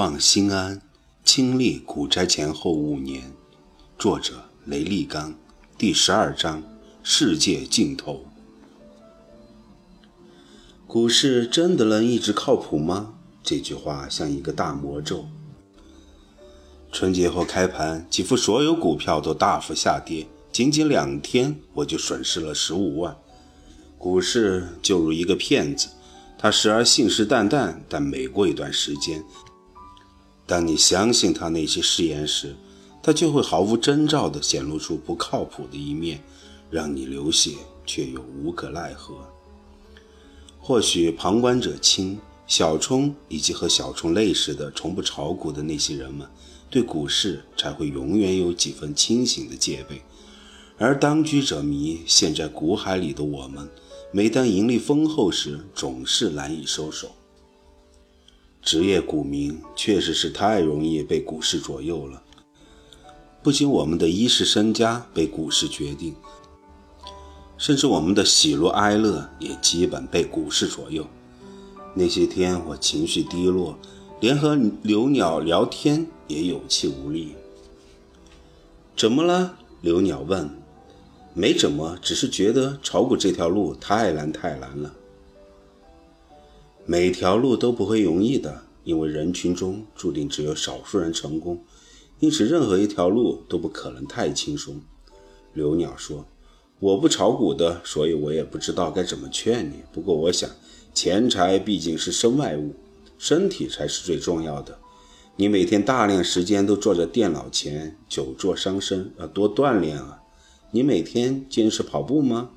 望心安，亲历股灾前后五年。作者：雷立刚。第十二章：世界尽头。股市真的能一直靠谱吗？这句话像一个大魔咒。春节后开盘，几乎所有股票都大幅下跌，仅仅两天我就损失了十五万。股市就如一个骗子，他时而信誓旦旦，但每过一段时间，当你相信他那些誓言时，他就会毫无征兆地显露出不靠谱的一面，让你流血却又无可奈何。或许旁观者清，小冲以及和小冲类似的从不炒股的那些人们，对股市才会永远有几分清醒的戒备；而当局者迷，陷在股海里的我们，每当盈利丰厚时，总是难以收手。职业股民确实是太容易被股市左右了。不仅我们的衣食身家被股市决定，甚至我们的喜怒哀乐也基本被股市左右。那些天我情绪低落，连和刘鸟聊天也有气无力。怎么了？刘鸟问。没怎么，只是觉得炒股这条路太难太难了。每条路都不会容易的，因为人群中注定只有少数人成功。因此，任何一条路都不可能太轻松。刘鸟说：“我不炒股的，所以我也不知道该怎么劝你。不过，我想，钱财毕竟是身外物，身体才是最重要的。你每天大量时间都坐在电脑前，久坐伤身，要多锻炼啊！你每天坚持跑步吗？”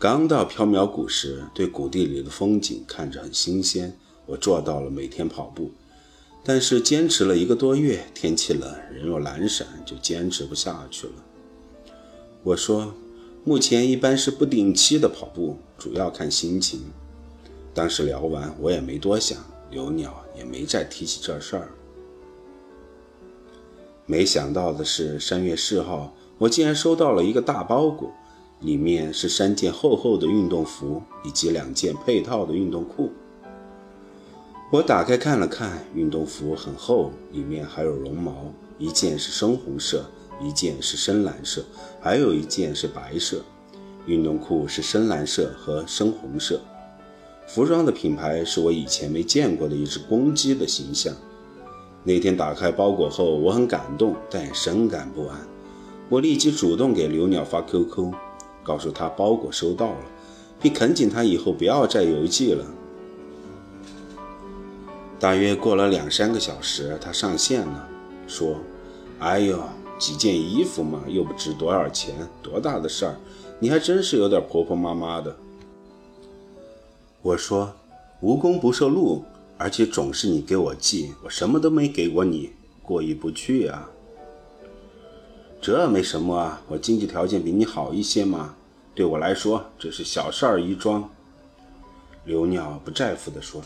刚到缥缈谷时，对谷地里的风景看着很新鲜，我做到了每天跑步。但是坚持了一个多月，天气冷，人又懒散，就坚持不下去了。我说，目前一般是不定期的跑步，主要看心情。当时聊完，我也没多想，刘鸟也没再提起这事儿。没想到的是，三月四号，我竟然收到了一个大包裹，里面是三件厚厚的运动服以及两件配套的运动裤。我打开看了看，运动服很厚，里面还有绒毛，一件是深红色，一件是深蓝色，还有一件是白色。运动裤是深蓝色和深红色。服装的品牌是我以前没见过的一只公鸡的形象。那天打开包裹后，我很感动，但也深感不安。我立即主动给刘鸟发 QQ，告诉他包裹收到了，并恳请他以后不要再邮寄了。大约过了两三个小时，他上线了，说：“哎呦，几件衣服嘛，又不值多少钱，多大的事儿？你还真是有点婆婆妈妈的。”我说：“无功不受禄，而且总是你给我寄，我什么都没给过你，过意不去啊。”这没什么啊，我经济条件比你好一些嘛，对我来说这是小事儿一桩。”刘鸟不在乎地说。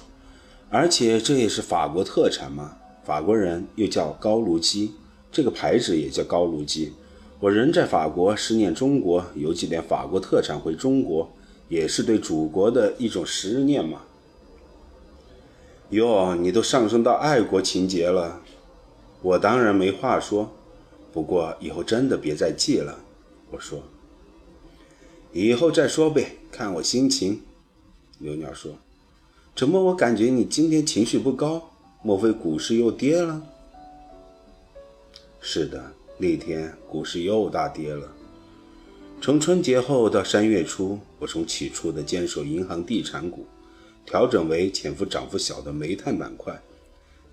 而且这也是法国特产嘛，法国人又叫高卢鸡，这个牌子也叫高卢鸡。我人在法国，思念中国，邮几点法国特产回中国，也是对祖国的一种思念嘛。哟，你都上升到爱国情节了，我当然没话说。不过以后真的别再寄了，我说。以后再说呗，看我心情。刘鸟说。怎么？我感觉你今天情绪不高，莫非股市又跌了？是的，那天股市又大跌了。从春节后到三月初，我从起初的坚守银行、地产股，调整为潜伏涨幅小的煤炭板块，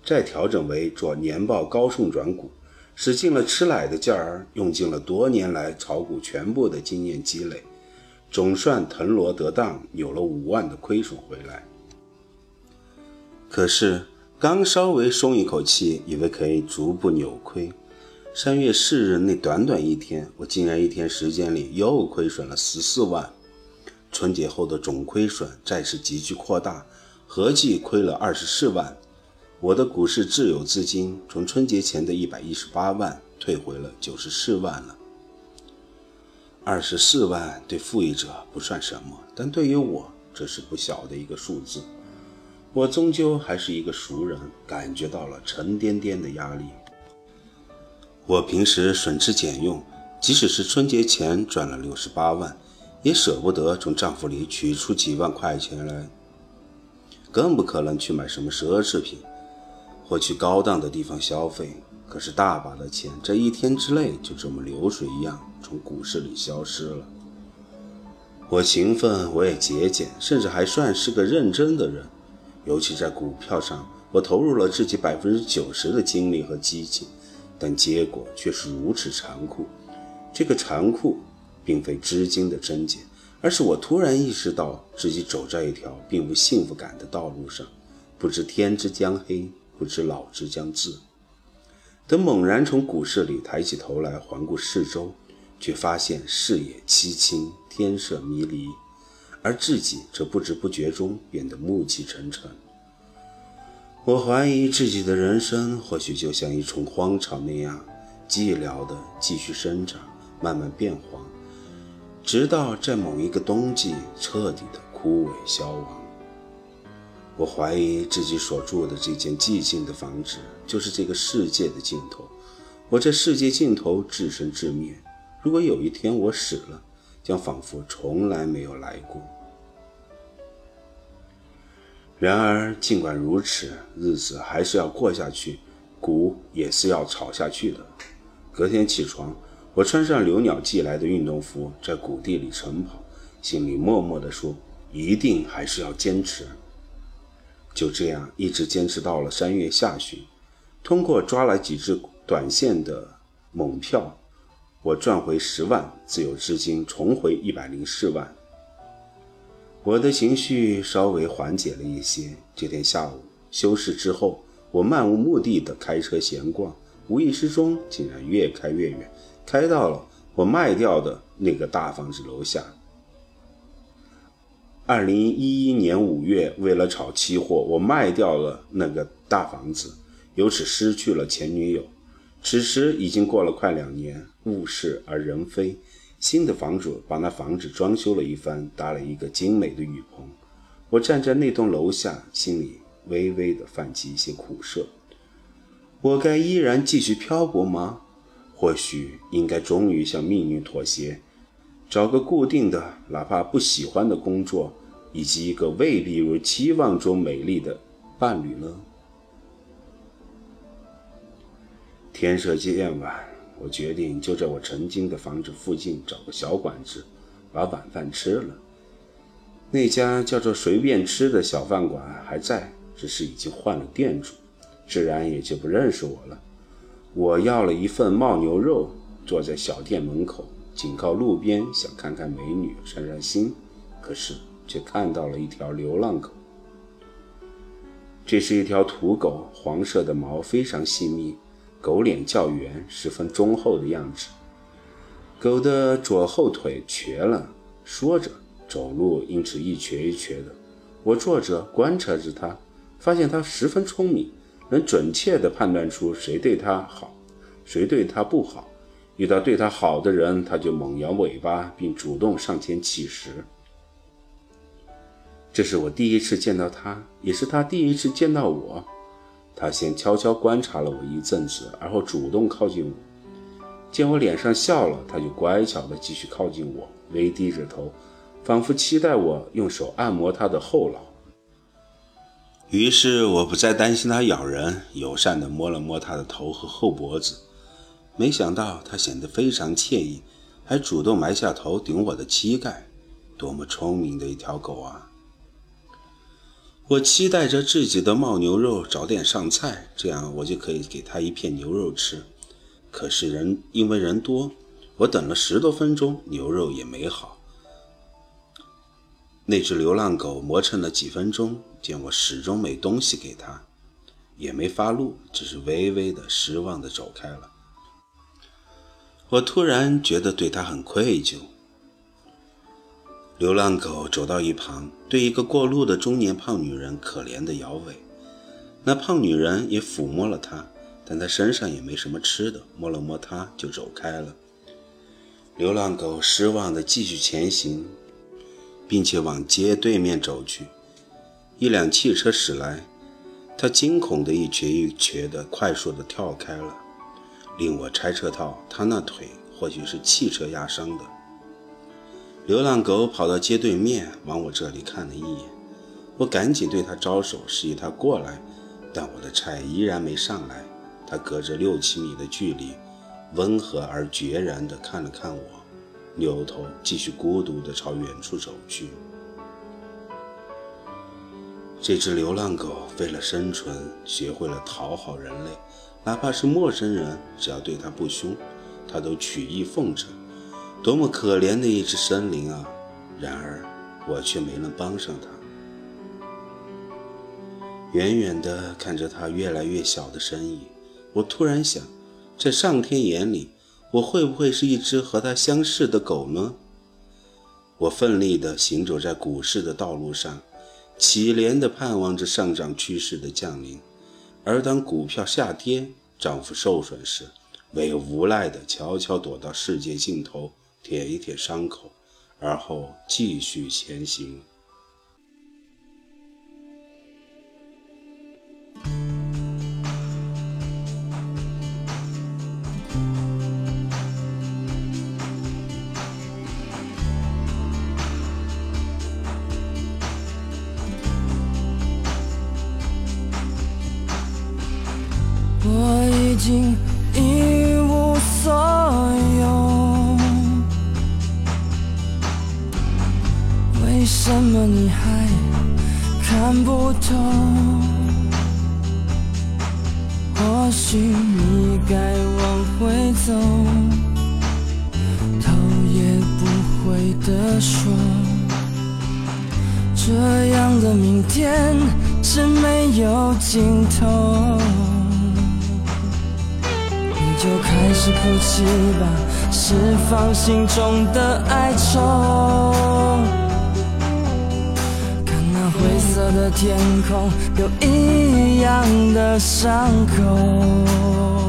再调整为做年报高送转股，使尽了吃奶的劲儿，用尽了多年来炒股全部的经验积累，总算腾挪得当，有了五万的亏损回来。可是刚稍微松一口气，以为可以逐步扭亏，三月四日那短短一天，我竟然一天时间里又亏损了十四万。春节后的总亏损再次急剧扩大，合计亏了二十四万。我的股市自有资金从春节前的一百一十八万退回了九十四万了。二十四万对富裕者不算什么，但对于我，这是不小的一个数字。我终究还是一个熟人，感觉到了沉甸甸的压力。我平时省吃俭用，即使是春节前赚了六十八万，也舍不得从账户里取出几万块钱来，更不可能去买什么奢侈品，或去高档的地方消费。可是大把的钱，这一天之内就这么流水一样从股市里消失了。我勤奋，我也节俭，甚至还算是个认真的人。尤其在股票上，我投入了自己百分之九十的精力和激情，但结果却是如此残酷。这个残酷，并非资金的增减，而是我突然意识到自己走在一条并无幸福感的道路上。不知天之将黑，不知老之将至。等猛然从股市里抬起头来，环顾四周，却发现视野凄清，天色迷离，而自己则不知不觉中变得暮气沉沉。我怀疑自己的人生或许就像一丛荒草那样，寂寥地继续生长，慢慢变黄，直到在某一个冬季彻底的枯萎消亡。我怀疑自己所住的这间寂静的房子，就是这个世界的尽头。我在世界尽头自生自灭。如果有一天我死了，将仿佛从来没有来过。然而，尽管如此，日子还是要过下去，股也是要炒下去的。隔天起床，我穿上留鸟寄来的运动服，在谷地里晨跑，心里默默地说：一定还是要坚持。就这样一直坚持到了三月下旬，通过抓了几只短线的猛票，我赚回十万，自有资金重回一百零四万。我的情绪稍微缓解了一些。这天下午休市之后，我漫无目的的开车闲逛，无意之中竟然越开越远，开到了我卖掉的那个大房子楼下。二零一一年五月，为了炒期货，我卖掉了那个大房子，由此失去了前女友。此时已经过了快两年，物是而人非，新的房主把那房子装修了一番，搭了一个精美的雨棚。我站在那栋楼下，心里微微的泛起一些苦涩。我该依然继续漂泊吗？或许应该终于向命运妥协，找个固定的，哪怕不喜欢的工作。以及一个未必如期望中美丽的伴侣呢？天色渐晚，我决定就在我曾经的房子附近找个小馆子，把晚饭吃了。那家叫做“随便吃”的小饭馆还在，只是已经换了店主，自然也就不认识我了。我要了一份牦牛肉，坐在小店门口，紧靠路边，想看看美女，散散心。可是。却看到了一条流浪狗。这是一条土狗，黄色的毛非常细密，狗脸较圆，十分忠厚的样子。狗的左后腿瘸了，说着走路因此一瘸一瘸的。我坐着观察着它，发现它十分聪明，能准确地判断出谁对它好，谁对它不好。遇到对它好的人，它就猛摇尾巴，并主动上前乞食。这是我第一次见到他，也是他第一次见到我。他先悄悄观察了我一阵子，而后主动靠近我。见我脸上笑了，他就乖巧地继续靠近我，微低着头，仿佛期待我用手按摩他的后脑。于是我不再担心他咬人，友善地摸了摸他的头和后脖子。没想到他显得非常惬意，还主动埋下头顶我的膝盖。多么聪明的一条狗啊！我期待着自己的牦牛肉早点上菜，这样我就可以给他一片牛肉吃。可是人因为人多，我等了十多分钟，牛肉也没好。那只流浪狗磨蹭了几分钟，见我始终没东西给它，也没发怒，只是微微的失望的走开了。我突然觉得对它很愧疚。流浪狗走到一旁，对一个过路的中年胖女人可怜的摇尾。那胖女人也抚摸了它，但它身上也没什么吃的，摸了摸它就走开了。流浪狗失望地继续前行，并且往街对面走去。一辆汽车驶来，他惊恐的一瘸一瘸的快速的跳开了。令我猜测到，他那腿或许是汽车压伤的。流浪狗跑到街对面，往我这里看了一眼，我赶紧对他招手，示意他过来，但我的菜依然没上来。它隔着六七米的距离，温和而决然地看了看我，扭头继续孤独地朝远处走去。这只流浪狗为了生存，学会了讨好人类，哪怕是陌生人，只要对它不凶，它都曲意奉承。多么可怜的一只生灵啊！然而，我却没能帮上它。远远地看着它越来越小的身影，我突然想，在上天眼里，我会不会是一只和它相似的狗呢？我奋力地行走在股市的道路上。乞怜地盼望着上涨趋势的降临，而当股票下跌、丈夫受损时，唯有无奈地悄悄躲到世界尽头，舔一舔伤口，而后继续前行。许你该往回走，头也不回地说，这样的明天是没有尽头。你就开始哭泣吧，释放心中的哀愁。灰色的天空，有一样的伤口。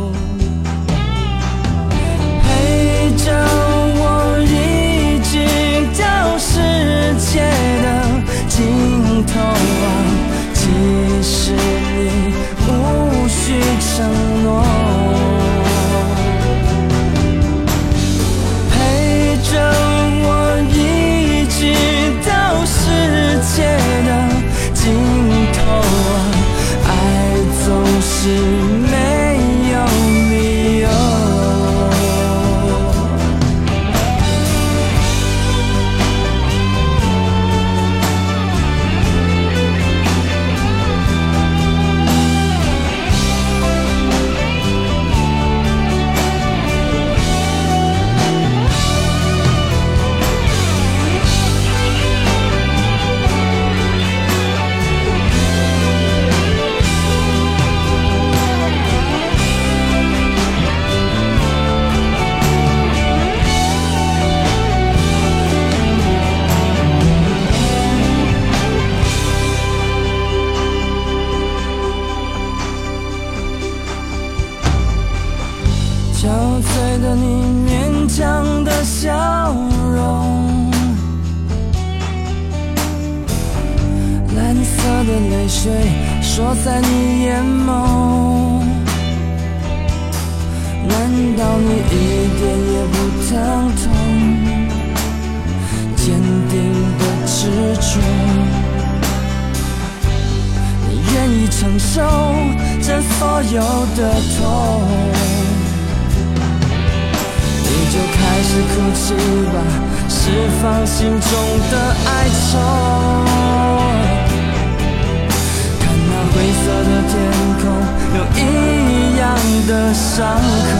承受这所有的痛？你就开始哭泣吧，释放心中的哀愁。看那灰色的天空，有一样的伤口，